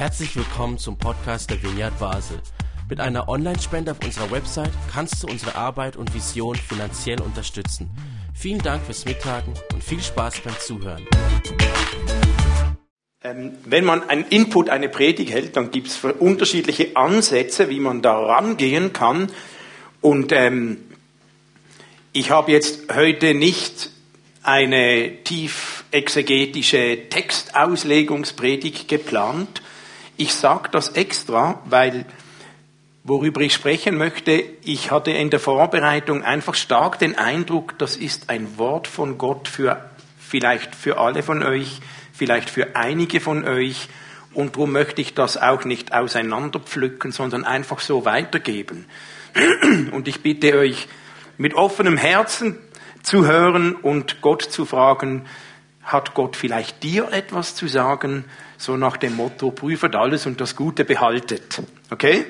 Herzlich willkommen zum Podcast der Vineyard Basel. Mit einer Online-Spende auf unserer Website kannst du unsere Arbeit und Vision finanziell unterstützen. Vielen Dank fürs Mittagen und viel Spaß beim Zuhören. Ähm, wenn man einen Input, eine Predigt hält, dann gibt es unterschiedliche Ansätze, wie man da rangehen kann. Und ähm, ich habe jetzt heute nicht eine tief exegetische Textauslegungspredigt geplant. Ich sage das extra, weil worüber ich sprechen möchte, ich hatte in der Vorbereitung einfach stark den Eindruck, das ist ein Wort von Gott für vielleicht für alle von euch, vielleicht für einige von euch. Und darum möchte ich das auch nicht auseinanderpflücken, sondern einfach so weitergeben. Und ich bitte euch, mit offenem Herzen zu hören und Gott zu fragen, hat Gott vielleicht dir etwas zu sagen? So nach dem Motto, prüfet alles und das Gute behaltet. Okay?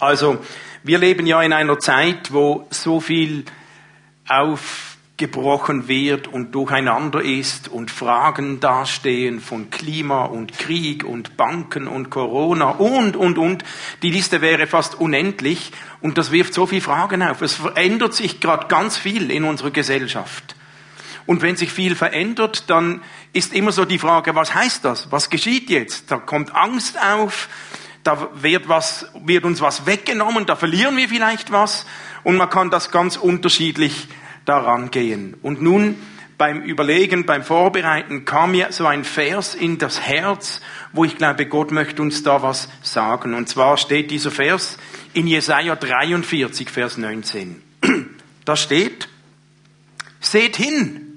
Also, wir leben ja in einer Zeit, wo so viel aufgebrochen wird und durcheinander ist und Fragen dastehen von Klima und Krieg und Banken und Corona und, und, und. Die Liste wäre fast unendlich und das wirft so viele Fragen auf. Es verändert sich gerade ganz viel in unserer Gesellschaft. Und wenn sich viel verändert, dann ist immer so die Frage, was heißt das? Was geschieht jetzt? Da kommt Angst auf, da wird, was, wird uns was weggenommen, da verlieren wir vielleicht was und man kann das ganz unterschiedlich daran gehen. Und nun beim Überlegen, beim Vorbereiten kam mir so ein Vers in das Herz, wo ich glaube, Gott möchte uns da was sagen. Und zwar steht dieser Vers in Jesaja 43, Vers 19. Da steht, seht hin,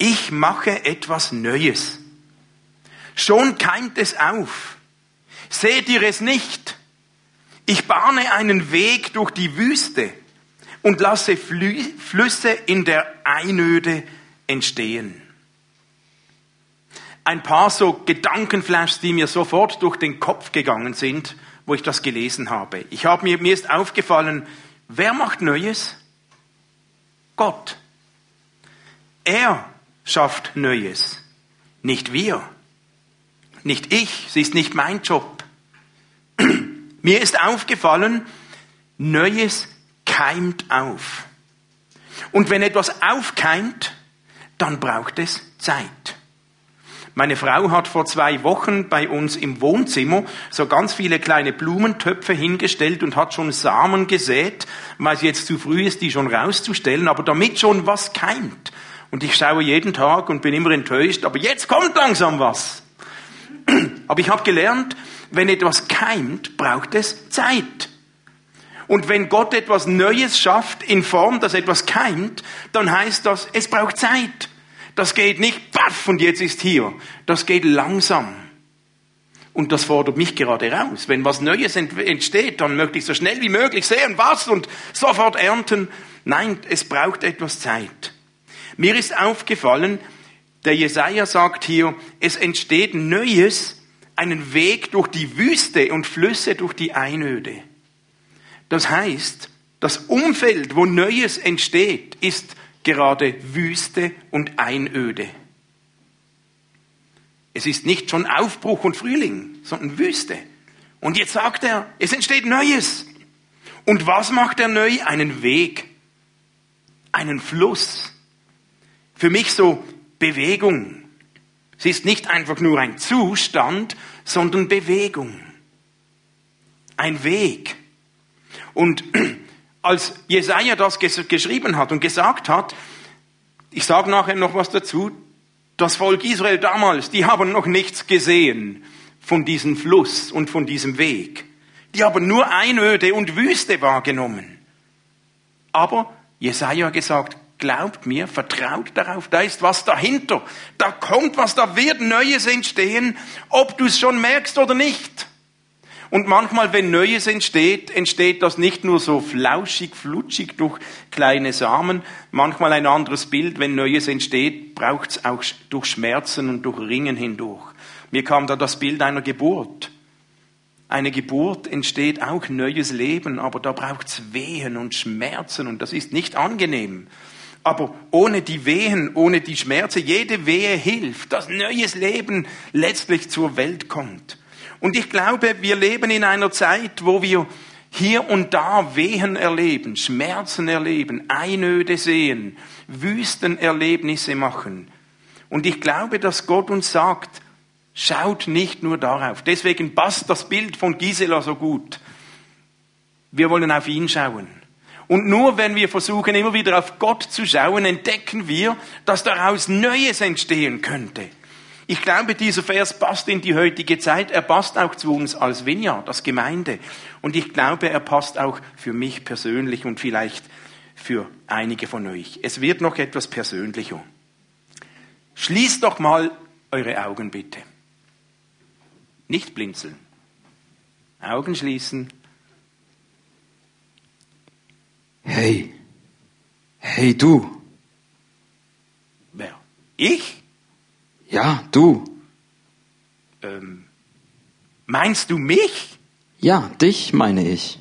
ich mache etwas Neues. Schon keimt es auf. Seht ihr es nicht? Ich bahne einen Weg durch die Wüste und lasse Flüsse in der Einöde entstehen. Ein paar so Gedankenflashs, die mir sofort durch den Kopf gegangen sind, wo ich das gelesen habe. Ich habe mir, mir ist aufgefallen, wer macht Neues? Gott. Er schafft Neues, nicht wir, nicht ich, es ist nicht mein Job. Mir ist aufgefallen, Neues keimt auf. Und wenn etwas aufkeimt, dann braucht es Zeit. Meine Frau hat vor zwei Wochen bei uns im Wohnzimmer so ganz viele kleine Blumentöpfe hingestellt und hat schon Samen gesät, weil es jetzt zu früh ist, die schon rauszustellen, aber damit schon was keimt. Und ich schaue jeden Tag und bin immer enttäuscht, aber jetzt kommt langsam was. Aber ich habe gelernt, wenn etwas keimt, braucht es Zeit. Und wenn Gott etwas Neues schafft in Form, dass etwas keimt, dann heißt das, es braucht Zeit. Das geht nicht, paff, und jetzt ist hier. Das geht langsam. Und das fordert mich gerade raus. Wenn was Neues entsteht, dann möchte ich so schnell wie möglich sehen, was und sofort ernten. Nein, es braucht etwas Zeit. Mir ist aufgefallen, der Jesaja sagt hier, es entsteht Neues, einen Weg durch die Wüste und Flüsse durch die Einöde. Das heißt, das Umfeld, wo Neues entsteht, ist gerade Wüste und Einöde. Es ist nicht schon Aufbruch und Frühling, sondern Wüste. Und jetzt sagt er, es entsteht Neues. Und was macht er neu? Einen Weg, einen Fluss, für mich so Bewegung. Es ist nicht einfach nur ein Zustand, sondern Bewegung. Ein Weg. Und als Jesaja das geschrieben hat und gesagt hat, ich sage nachher noch was dazu, das Volk Israel damals, die haben noch nichts gesehen von diesem Fluss und von diesem Weg. Die haben nur Einöde und Wüste wahrgenommen. Aber Jesaja gesagt, Glaubt mir, vertraut darauf, da ist was dahinter. Da kommt was, da wird Neues entstehen, ob du es schon merkst oder nicht. Und manchmal, wenn Neues entsteht, entsteht das nicht nur so flauschig, flutschig durch kleine Samen. Manchmal ein anderes Bild, wenn Neues entsteht, braucht es auch durch Schmerzen und durch Ringen hindurch. Mir kam da das Bild einer Geburt. Eine Geburt entsteht auch neues Leben, aber da braucht es Wehen und Schmerzen und das ist nicht angenehm. Aber ohne die Wehen, ohne die Schmerzen, jede Wehe hilft, dass neues Leben letztlich zur Welt kommt. Und ich glaube, wir leben in einer Zeit, wo wir hier und da Wehen erleben, Schmerzen erleben, Einöde sehen, Wüstenerlebnisse machen. Und ich glaube, dass Gott uns sagt, schaut nicht nur darauf. Deswegen passt das Bild von Gisela so gut. Wir wollen auf ihn schauen. Und nur wenn wir versuchen, immer wieder auf Gott zu schauen, entdecken wir, dass daraus Neues entstehen könnte. Ich glaube, dieser Vers passt in die heutige Zeit. Er passt auch zu uns als Vineyard, als Gemeinde. Und ich glaube, er passt auch für mich persönlich und vielleicht für einige von euch. Es wird noch etwas persönlicher. Schließt doch mal eure Augen bitte. Nicht blinzeln. Augen schließen. Hey, hey du. Wer? Ich? Ja, du. Ähm, meinst du mich? Ja, dich meine ich.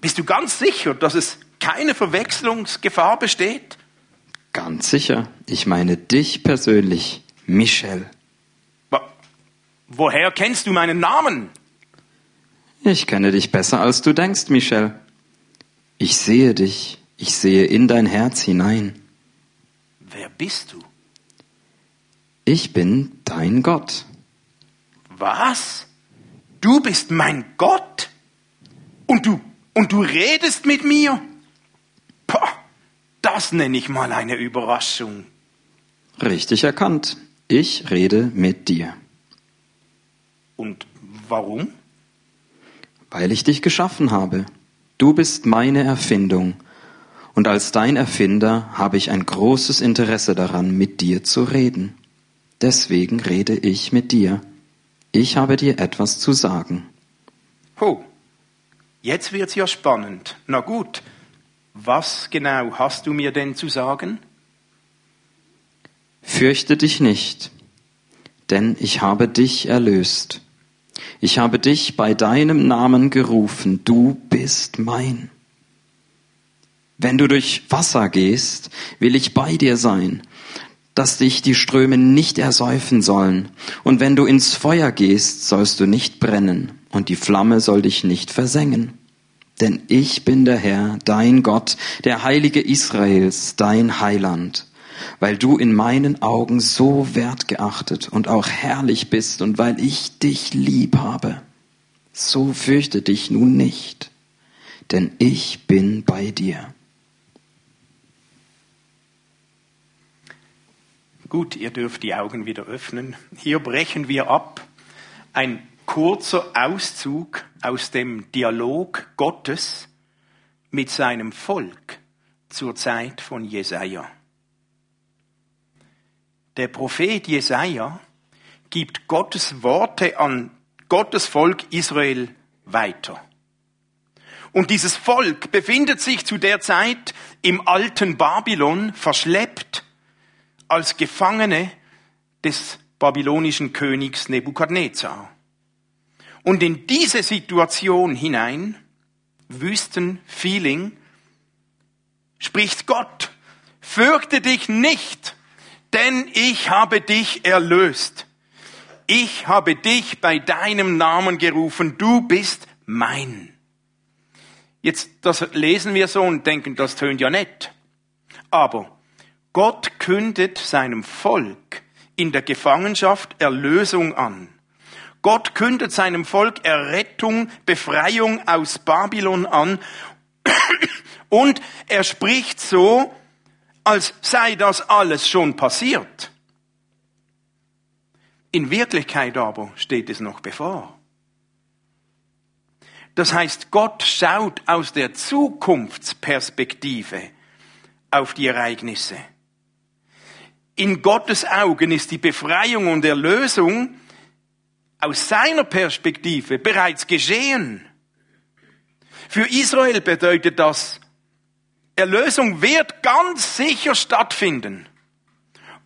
Bist du ganz sicher, dass es keine Verwechslungsgefahr besteht? Ganz sicher. Ich meine dich persönlich, Michel. Wo- Woher kennst du meinen Namen? Ich kenne dich besser, als du denkst, Michel. Ich sehe dich. Ich sehe in dein Herz hinein. Wer bist du? Ich bin dein Gott. Was? Du bist mein Gott? Und du, und du redest mit mir? Pah, das nenne ich mal eine Überraschung. Richtig erkannt. Ich rede mit dir, Und warum? weil ich dich geschaffen habe. Du bist meine Erfindung. Und als dein Erfinder habe ich ein großes Interesse daran, mit dir zu reden. Deswegen rede ich mit dir. Ich habe dir etwas zu sagen. Ho, jetzt wird's ja spannend. Na gut, was genau hast du mir denn zu sagen? Fürchte dich nicht, denn ich habe dich erlöst. Ich habe dich bei deinem Namen gerufen, du bist mein. Wenn du durch Wasser gehst, will ich bei dir sein, dass dich die Ströme nicht ersäufen sollen. Und wenn du ins Feuer gehst, sollst du nicht brennen, und die Flamme soll dich nicht versengen. Denn ich bin der Herr, dein Gott, der Heilige Israels, dein Heiland weil du in meinen Augen so wertgeachtet und auch herrlich bist und weil ich dich lieb habe. So fürchte dich nun nicht, denn ich bin bei dir. Gut, ihr dürft die Augen wieder öffnen. Hier brechen wir ab. Ein kurzer Auszug aus dem Dialog Gottes mit seinem Volk zur Zeit von Jesaja. Der Prophet Jesaja gibt Gottes Worte an Gottes Volk Israel weiter. Und dieses Volk befindet sich zu der Zeit im alten Babylon verschleppt als Gefangene des babylonischen Königs Nebukadnezar. Und in diese Situation hinein, Wüstenfeeling, spricht Gott, fürchte dich nicht, denn ich habe dich erlöst. Ich habe dich bei deinem Namen gerufen, du bist mein. Jetzt, das lesen wir so und denken, das tönt ja nett. Aber Gott kündet seinem Volk in der Gefangenschaft Erlösung an. Gott kündet seinem Volk Errettung, Befreiung aus Babylon an. Und er spricht so, als sei das alles schon passiert. In Wirklichkeit aber steht es noch bevor. Das heißt, Gott schaut aus der Zukunftsperspektive auf die Ereignisse. In Gottes Augen ist die Befreiung und Erlösung aus seiner Perspektive bereits geschehen. Für Israel bedeutet das, Erlösung wird ganz sicher stattfinden.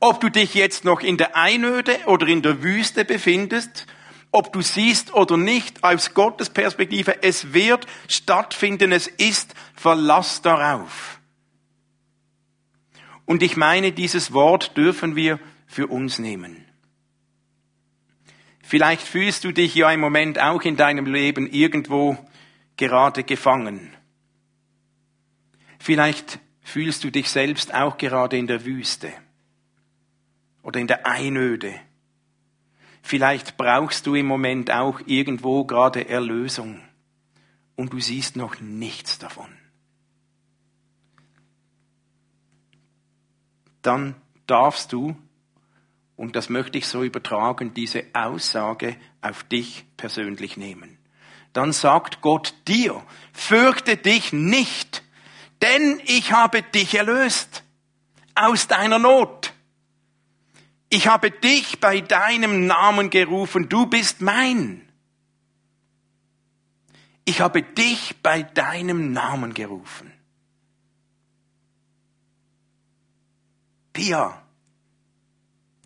Ob du dich jetzt noch in der Einöde oder in der Wüste befindest, ob du siehst oder nicht, aus Gottes Perspektive, es wird stattfinden, es ist Verlass darauf. Und ich meine, dieses Wort dürfen wir für uns nehmen. Vielleicht fühlst du dich ja im Moment auch in deinem Leben irgendwo gerade gefangen. Vielleicht fühlst du dich selbst auch gerade in der Wüste oder in der Einöde. Vielleicht brauchst du im Moment auch irgendwo gerade Erlösung und du siehst noch nichts davon. Dann darfst du und das möchte ich so übertragen, diese Aussage auf dich persönlich nehmen. Dann sagt Gott dir, fürchte dich nicht, denn ich habe dich erlöst aus deiner Not. Ich habe dich bei deinem Namen gerufen, du bist mein. Ich habe dich bei deinem Namen gerufen. Pia,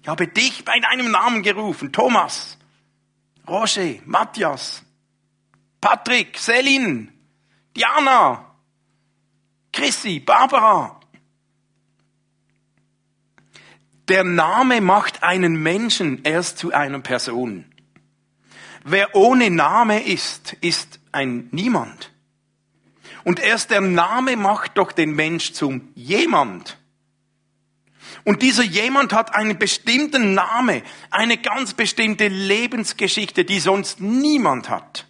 ich habe dich bei deinem Namen gerufen. Thomas, Roger, Matthias, Patrick, Selin, Diana, Chrissy, Barbara. Der Name macht einen Menschen erst zu einer Person. Wer ohne Name ist, ist ein Niemand. Und erst der Name macht doch den Mensch zum jemand. Und dieser jemand hat einen bestimmten Name, eine ganz bestimmte Lebensgeschichte, die sonst niemand hat.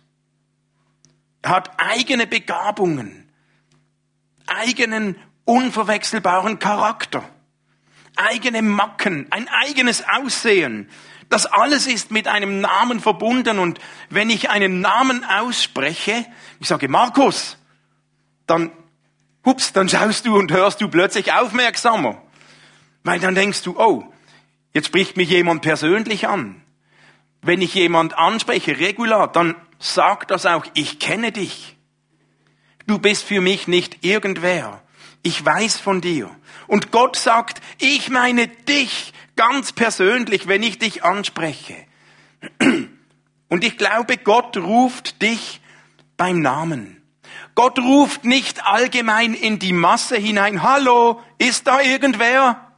Er hat eigene Begabungen, eigenen unverwechselbaren Charakter, eigene Macken, ein eigenes Aussehen. Das alles ist mit einem Namen verbunden und wenn ich einen Namen ausspreche, ich sage Markus, dann, hups, dann schaust du und hörst du plötzlich aufmerksamer. Weil dann denkst du, oh, jetzt spricht mich jemand persönlich an. Wenn ich jemand anspreche, regular, dann sagt das auch, ich kenne dich. Du bist für mich nicht irgendwer. Ich weiß von dir. Und Gott sagt, ich meine dich ganz persönlich, wenn ich dich anspreche. Und ich glaube, Gott ruft dich beim Namen. Gott ruft nicht allgemein in die Masse hinein, hallo, ist da irgendwer?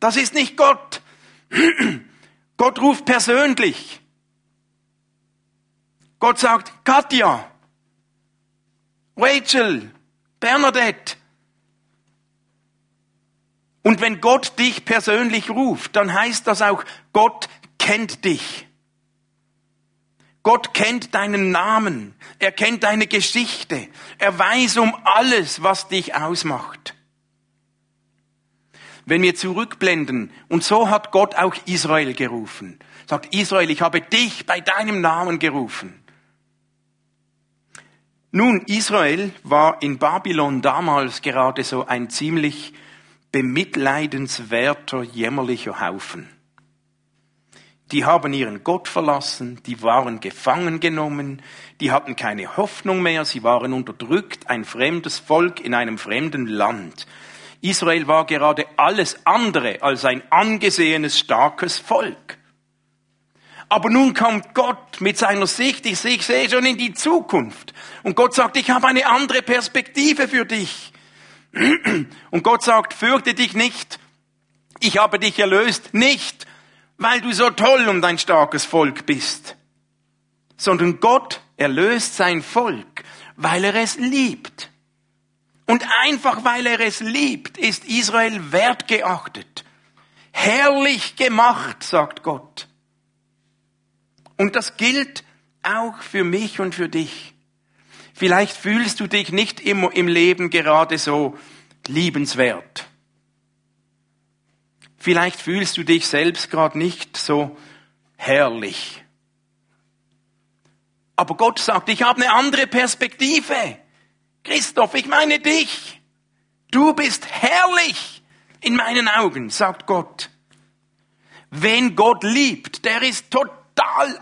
Das ist nicht Gott. Gott ruft persönlich. Gott sagt, Katja, Rachel, Bernadette. Und wenn Gott dich persönlich ruft, dann heißt das auch, Gott kennt dich. Gott kennt deinen Namen. Er kennt deine Geschichte. Er weiß um alles, was dich ausmacht wenn wir zurückblenden, und so hat Gott auch Israel gerufen. Sagt Israel, ich habe dich bei deinem Namen gerufen. Nun, Israel war in Babylon damals gerade so ein ziemlich bemitleidenswerter, jämmerlicher Haufen. Die haben ihren Gott verlassen, die waren gefangen genommen, die hatten keine Hoffnung mehr, sie waren unterdrückt, ein fremdes Volk in einem fremden Land. Israel war gerade alles andere als ein angesehenes, starkes Volk. Aber nun kommt Gott mit seiner Sicht, ich sehe, ich sehe schon in die Zukunft. Und Gott sagt, ich habe eine andere Perspektive für dich. Und Gott sagt, fürchte dich nicht, ich habe dich erlöst, nicht weil du so toll und ein starkes Volk bist, sondern Gott erlöst sein Volk, weil er es liebt. Und einfach weil er es liebt, ist Israel wertgeachtet. Herrlich gemacht, sagt Gott. Und das gilt auch für mich und für dich. Vielleicht fühlst du dich nicht immer im Leben gerade so liebenswert. Vielleicht fühlst du dich selbst gerade nicht so herrlich. Aber Gott sagt, ich habe eine andere Perspektive. Christoph, ich meine dich. Du bist herrlich in meinen Augen, sagt Gott. Wen Gott liebt, der ist total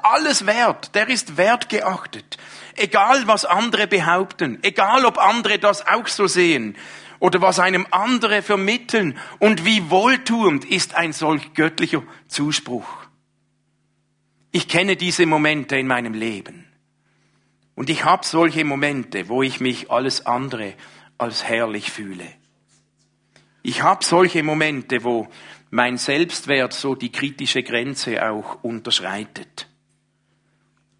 alles wert, der ist wertgeachtet. Egal was andere behaupten, egal ob andere das auch so sehen oder was einem andere vermitteln und wie wohltuend ist ein solch göttlicher Zuspruch. Ich kenne diese Momente in meinem Leben. Und ich habe solche Momente, wo ich mich alles andere als herrlich fühle. Ich habe solche Momente, wo mein Selbstwert so die kritische Grenze auch unterschreitet.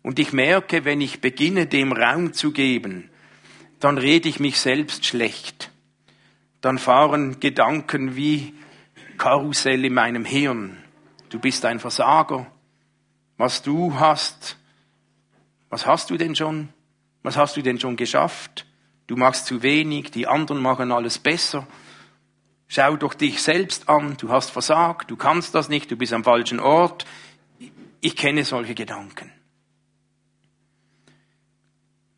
Und ich merke, wenn ich beginne, dem Raum zu geben, dann rede ich mich selbst schlecht. Dann fahren Gedanken wie Karussell in meinem Hirn. Du bist ein Versager. Was du hast, was hast du denn schon? Was hast du denn schon geschafft? Du machst zu wenig, die anderen machen alles besser. Schau doch dich selbst an, du hast versagt, du kannst das nicht, du bist am falschen Ort. Ich kenne solche Gedanken.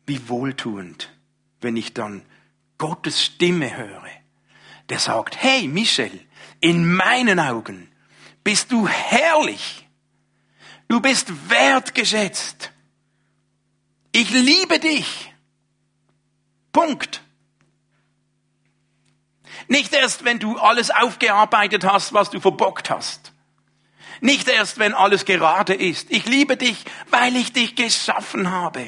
Wie wohltuend, wenn ich dann Gottes Stimme höre, der sagt, hey Michel, in meinen Augen bist du herrlich. Du bist wertgeschätzt. Ich liebe dich. Punkt. Nicht erst, wenn du alles aufgearbeitet hast, was du verbockt hast. Nicht erst, wenn alles gerade ist. Ich liebe dich, weil ich dich geschaffen habe.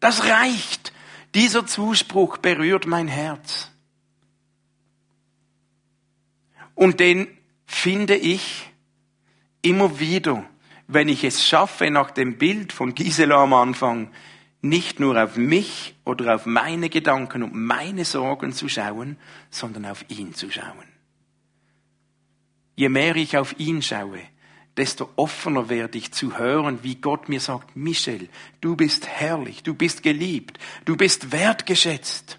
Das reicht. Dieser Zuspruch berührt mein Herz. Und den finde ich immer wieder, wenn ich es schaffe, nach dem Bild von Gisela am Anfang, nicht nur auf mich oder auf meine Gedanken und meine Sorgen zu schauen, sondern auf ihn zu schauen. Je mehr ich auf ihn schaue, desto offener werde ich zu hören, wie Gott mir sagt, Michel, du bist herrlich, du bist geliebt, du bist wertgeschätzt.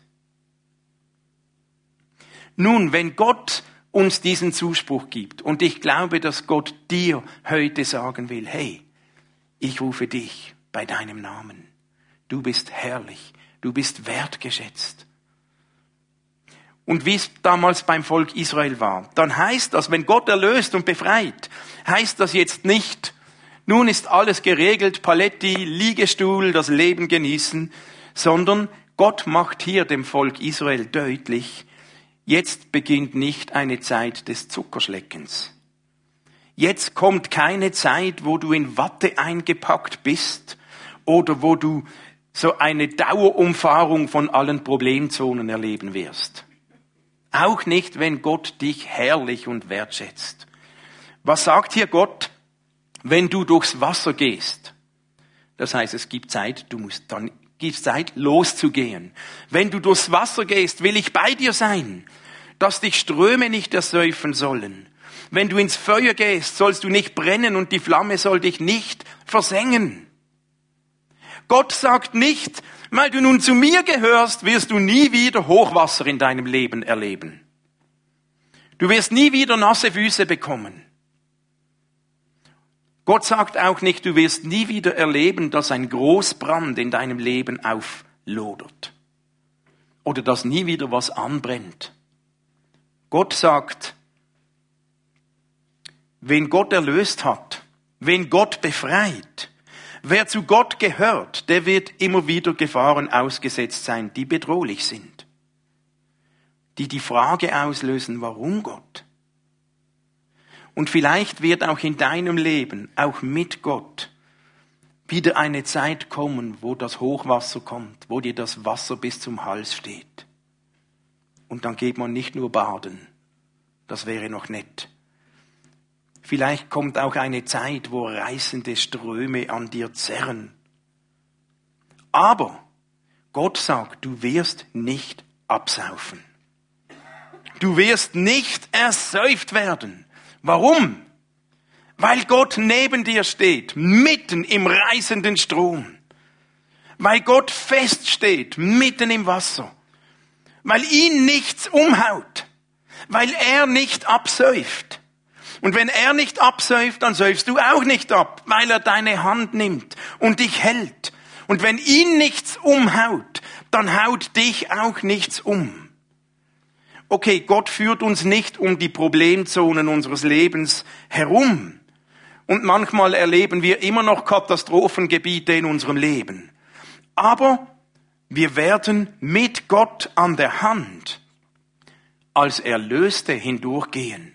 Nun, wenn Gott uns diesen Zuspruch gibt, und ich glaube, dass Gott dir heute sagen will, hey, ich rufe dich bei deinem Namen du bist herrlich, du bist wertgeschätzt. Und wie es damals beim Volk Israel war, dann heißt das, wenn Gott erlöst und befreit, heißt das jetzt nicht, nun ist alles geregelt, Paletti, Liegestuhl, das Leben genießen, sondern Gott macht hier dem Volk Israel deutlich, jetzt beginnt nicht eine Zeit des Zuckerschleckens. Jetzt kommt keine Zeit, wo du in Watte eingepackt bist oder wo du so eine Dauerumfahrung von allen Problemzonen erleben wirst. Auch nicht, wenn Gott dich herrlich und wertschätzt. Was sagt hier Gott? Wenn du durchs Wasser gehst. Das heißt, es gibt Zeit, du musst dann, gibt Zeit, loszugehen. Wenn du durchs Wasser gehst, will ich bei dir sein, dass dich Ströme nicht ersäufen sollen. Wenn du ins Feuer gehst, sollst du nicht brennen und die Flamme soll dich nicht versengen. Gott sagt nicht, weil du nun zu mir gehörst, wirst du nie wieder Hochwasser in deinem Leben erleben. Du wirst nie wieder nasse Füße bekommen. Gott sagt auch nicht, du wirst nie wieder erleben, dass ein Großbrand in deinem Leben auflodert. Oder dass nie wieder was anbrennt. Gott sagt, wen Gott erlöst hat, wen Gott befreit, Wer zu Gott gehört, der wird immer wieder Gefahren ausgesetzt sein, die bedrohlich sind. Die die Frage auslösen, warum Gott? Und vielleicht wird auch in deinem Leben, auch mit Gott, wieder eine Zeit kommen, wo das Hochwasser kommt, wo dir das Wasser bis zum Hals steht. Und dann geht man nicht nur baden, das wäre noch nett, Vielleicht kommt auch eine Zeit, wo reißende Ströme an dir zerren. Aber Gott sagt, du wirst nicht absaufen. Du wirst nicht ersäuft werden. Warum? Weil Gott neben dir steht, mitten im reißenden Strom. Weil Gott feststeht, mitten im Wasser. Weil ihn nichts umhaut. Weil er nicht absäuft. Und wenn er nicht absäuft, dann säufst du auch nicht ab, weil er deine Hand nimmt und dich hält. Und wenn ihn nichts umhaut, dann haut dich auch nichts um. Okay, Gott führt uns nicht um die Problemzonen unseres Lebens herum. Und manchmal erleben wir immer noch Katastrophengebiete in unserem Leben. Aber wir werden mit Gott an der Hand als Erlöste hindurchgehen.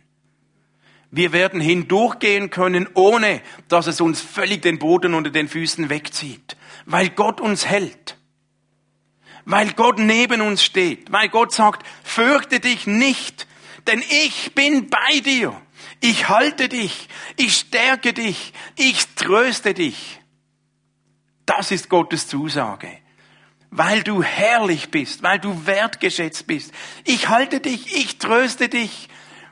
Wir werden hindurchgehen können, ohne dass es uns völlig den Boden unter den Füßen wegzieht, weil Gott uns hält, weil Gott neben uns steht, weil Gott sagt, fürchte dich nicht, denn ich bin bei dir. Ich halte dich, ich stärke dich, ich tröste dich. Das ist Gottes Zusage. Weil du herrlich bist, weil du wertgeschätzt bist. Ich halte dich, ich tröste dich.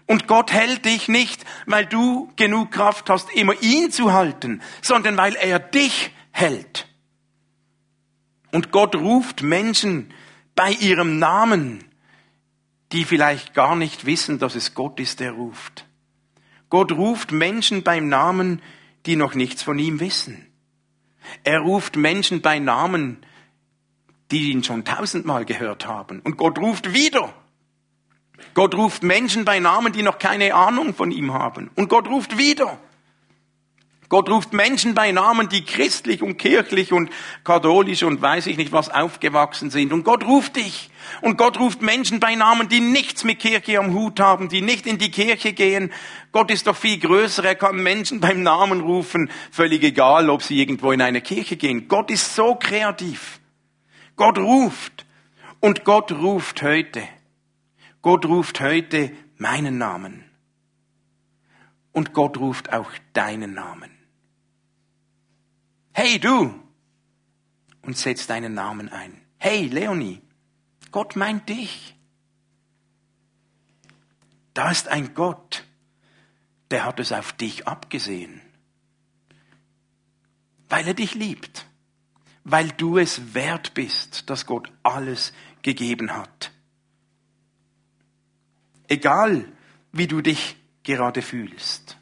Und Gott hält dich nicht, weil du genug Kraft hast, immer ihn zu halten, sondern weil er dich hält. Und Gott ruft Menschen bei ihrem Namen, die vielleicht gar nicht wissen, dass es Gott ist, der ruft. Gott ruft Menschen beim Namen, die noch nichts von ihm wissen. Er ruft Menschen bei Namen, die ihn schon tausendmal gehört haben. Und Gott ruft wieder. Gott ruft Menschen bei Namen, die noch keine Ahnung von ihm haben. Und Gott ruft wieder. Gott ruft Menschen bei Namen, die christlich und kirchlich und katholisch und weiß ich nicht was aufgewachsen sind. Und Gott ruft dich. Und Gott ruft Menschen bei Namen, die nichts mit Kirche am Hut haben, die nicht in die Kirche gehen. Gott ist doch viel größer. Er kann Menschen beim Namen rufen. Völlig egal, ob sie irgendwo in eine Kirche gehen. Gott ist so kreativ. Gott ruft. Und Gott ruft heute. Gott ruft heute meinen Namen. Und Gott ruft auch deinen Namen. Hey du! Und setzt deinen Namen ein. Hey Leonie! Gott meint dich. Da ist ein Gott, der hat es auf dich abgesehen. Weil er dich liebt. Weil du es wert bist, dass Gott alles gegeben hat. Egal, wie du dich gerade fühlst.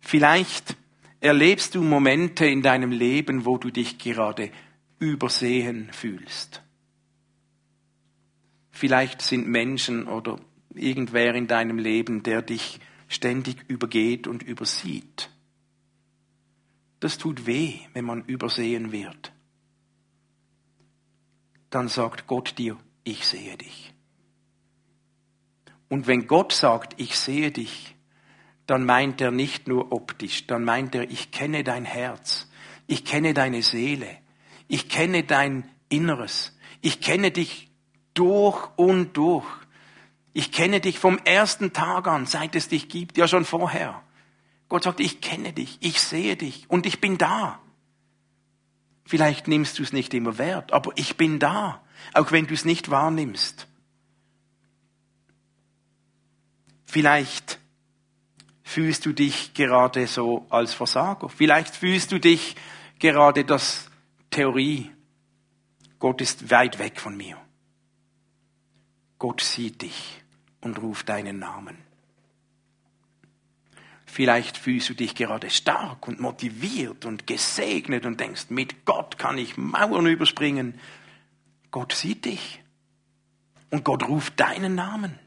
Vielleicht erlebst du Momente in deinem Leben, wo du dich gerade übersehen fühlst. Vielleicht sind Menschen oder irgendwer in deinem Leben, der dich ständig übergeht und übersieht. Das tut weh, wenn man übersehen wird. Dann sagt Gott dir, ich sehe dich. Und wenn Gott sagt, ich sehe dich, dann meint er nicht nur optisch, dann meint er, ich kenne dein Herz, ich kenne deine Seele, ich kenne dein Inneres, ich kenne dich durch und durch. Ich kenne dich vom ersten Tag an, seit es dich gibt, ja schon vorher. Gott sagt, ich kenne dich, ich sehe dich und ich bin da. Vielleicht nimmst du es nicht immer wert, aber ich bin da, auch wenn du es nicht wahrnimmst. Vielleicht fühlst du dich gerade so als Versager. Vielleicht fühlst du dich gerade das Theorie. Gott ist weit weg von mir. Gott sieht dich und ruft deinen Namen. Vielleicht fühlst du dich gerade stark und motiviert und gesegnet und denkst, mit Gott kann ich Mauern überspringen. Gott sieht dich und Gott ruft deinen Namen.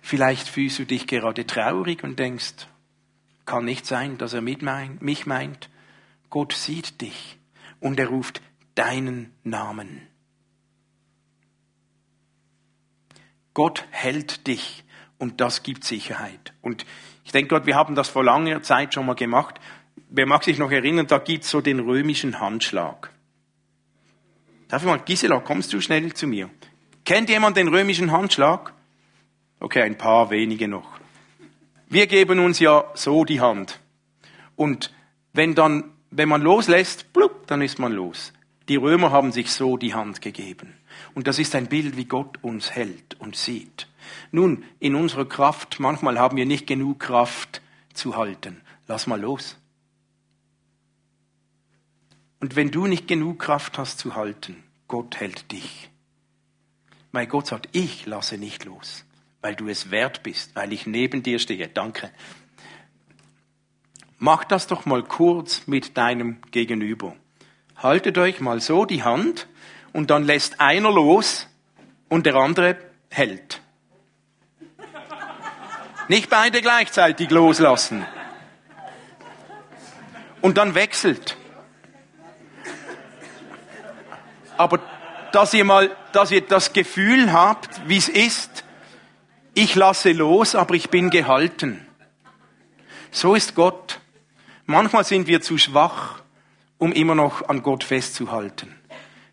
Vielleicht fühlst du dich gerade traurig und denkst, kann nicht sein, dass er mit mein, mich meint. Gott sieht dich und er ruft deinen Namen. Gott hält dich und das gibt Sicherheit. Und ich denke Gott, wir haben das vor langer Zeit schon mal gemacht. Wer mag sich noch erinnern, da gibt's so den römischen Handschlag. Darf ich mal, Gisela, kommst du schnell zu mir? Kennt jemand den römischen Handschlag? Okay, ein paar wenige noch. Wir geben uns ja so die Hand. Und wenn dann, wenn man loslässt, blub, dann ist man los. Die Römer haben sich so die Hand gegeben. Und das ist ein Bild, wie Gott uns hält und sieht. Nun, in unserer Kraft, manchmal haben wir nicht genug Kraft zu halten. Lass mal los. Und wenn du nicht genug Kraft hast zu halten, Gott hält dich. Weil Gott sagt, ich lasse nicht los weil du es wert bist, weil ich neben dir stehe. Danke. Mach das doch mal kurz mit deinem Gegenüber. Haltet euch mal so die Hand und dann lässt einer los und der andere hält. Nicht beide gleichzeitig loslassen. Und dann wechselt. Aber dass ihr mal, dass ihr das Gefühl habt, wie es ist, ich lasse los, aber ich bin gehalten. So ist Gott. Manchmal sind wir zu schwach, um immer noch an Gott festzuhalten,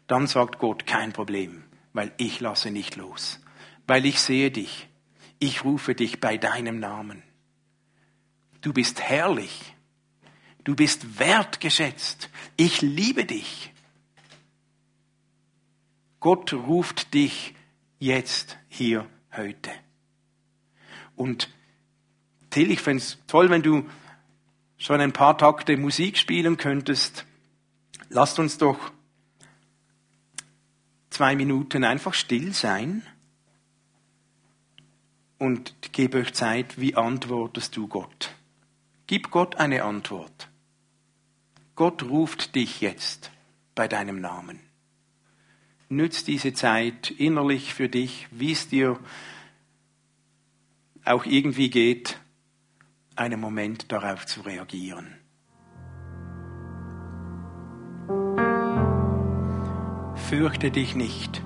dann sagt Gott, kein Problem, weil ich lasse nicht los, weil ich sehe dich, ich rufe dich bei deinem Namen. Du bist herrlich, du bist wertgeschätzt, ich liebe dich. Gott ruft dich jetzt, hier, heute. Und Till, ich fände es toll, wenn du schon ein paar Takte Musik spielen könntest. Lasst uns doch zwei Minuten einfach still sein und gebe euch Zeit, wie antwortest du Gott? Gib Gott eine Antwort. Gott ruft dich jetzt bei deinem Namen. Nütz diese Zeit innerlich für dich, wie es dir auch irgendwie geht, einen Moment darauf zu reagieren. Fürchte dich nicht,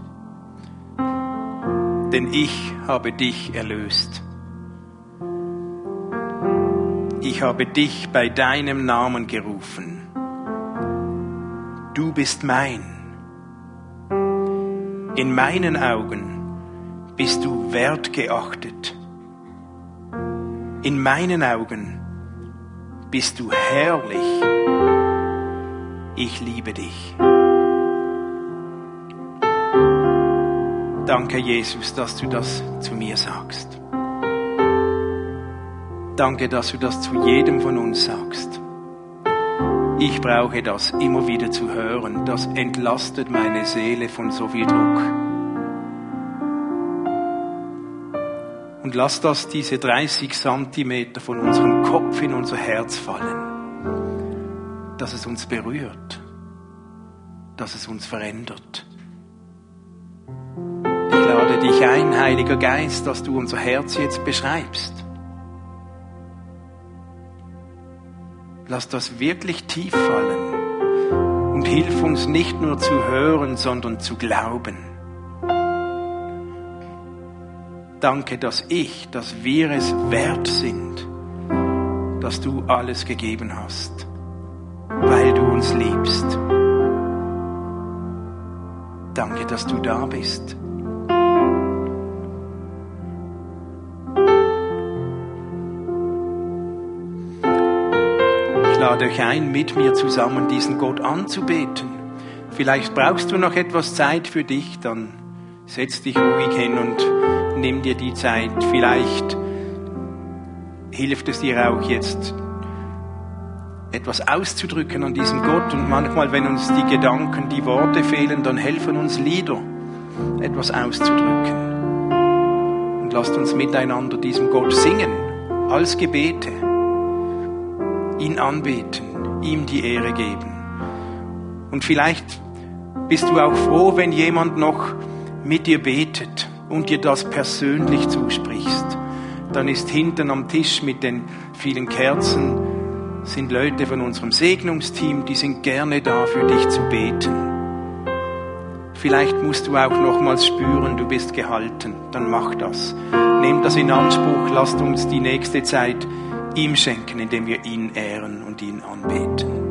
denn ich habe dich erlöst. Ich habe dich bei deinem Namen gerufen. Du bist mein. In meinen Augen bist du wertgeachtet. In meinen Augen bist du herrlich. Ich liebe dich. Danke, Jesus, dass du das zu mir sagst. Danke, dass du das zu jedem von uns sagst. Ich brauche das immer wieder zu hören. Das entlastet meine Seele von so viel Druck. Und lass das diese 30 Zentimeter von unserem Kopf in unser Herz fallen. Dass es uns berührt. Dass es uns verändert. Ich lade dich ein, Heiliger Geist, dass du unser Herz jetzt beschreibst. Lass das wirklich tief fallen und hilf uns nicht nur zu hören, sondern zu glauben. Danke, dass ich, dass wir es wert sind, dass du alles gegeben hast, weil du uns liebst. Danke, dass du da bist. Lade euch ein, mit mir zusammen diesen Gott anzubeten. Vielleicht brauchst du noch etwas Zeit für dich, dann setz dich ruhig hin und nimm dir die Zeit. Vielleicht hilft es dir auch jetzt, etwas auszudrücken an diesem Gott. Und manchmal, wenn uns die Gedanken, die Worte fehlen, dann helfen uns Lieder, etwas auszudrücken. Und lasst uns miteinander diesem Gott singen, als Gebete ihn anbeten, ihm die Ehre geben. Und vielleicht bist du auch froh, wenn jemand noch mit dir betet und dir das persönlich zusprichst. Dann ist hinten am Tisch mit den vielen Kerzen sind Leute von unserem Segnungsteam, die sind gerne da für dich zu beten. Vielleicht musst du auch nochmals spüren, du bist gehalten. Dann mach das. Nimm das in Anspruch. Lasst uns die nächste Zeit ihm schenken, indem wir ihn ehren und ihn anbeten.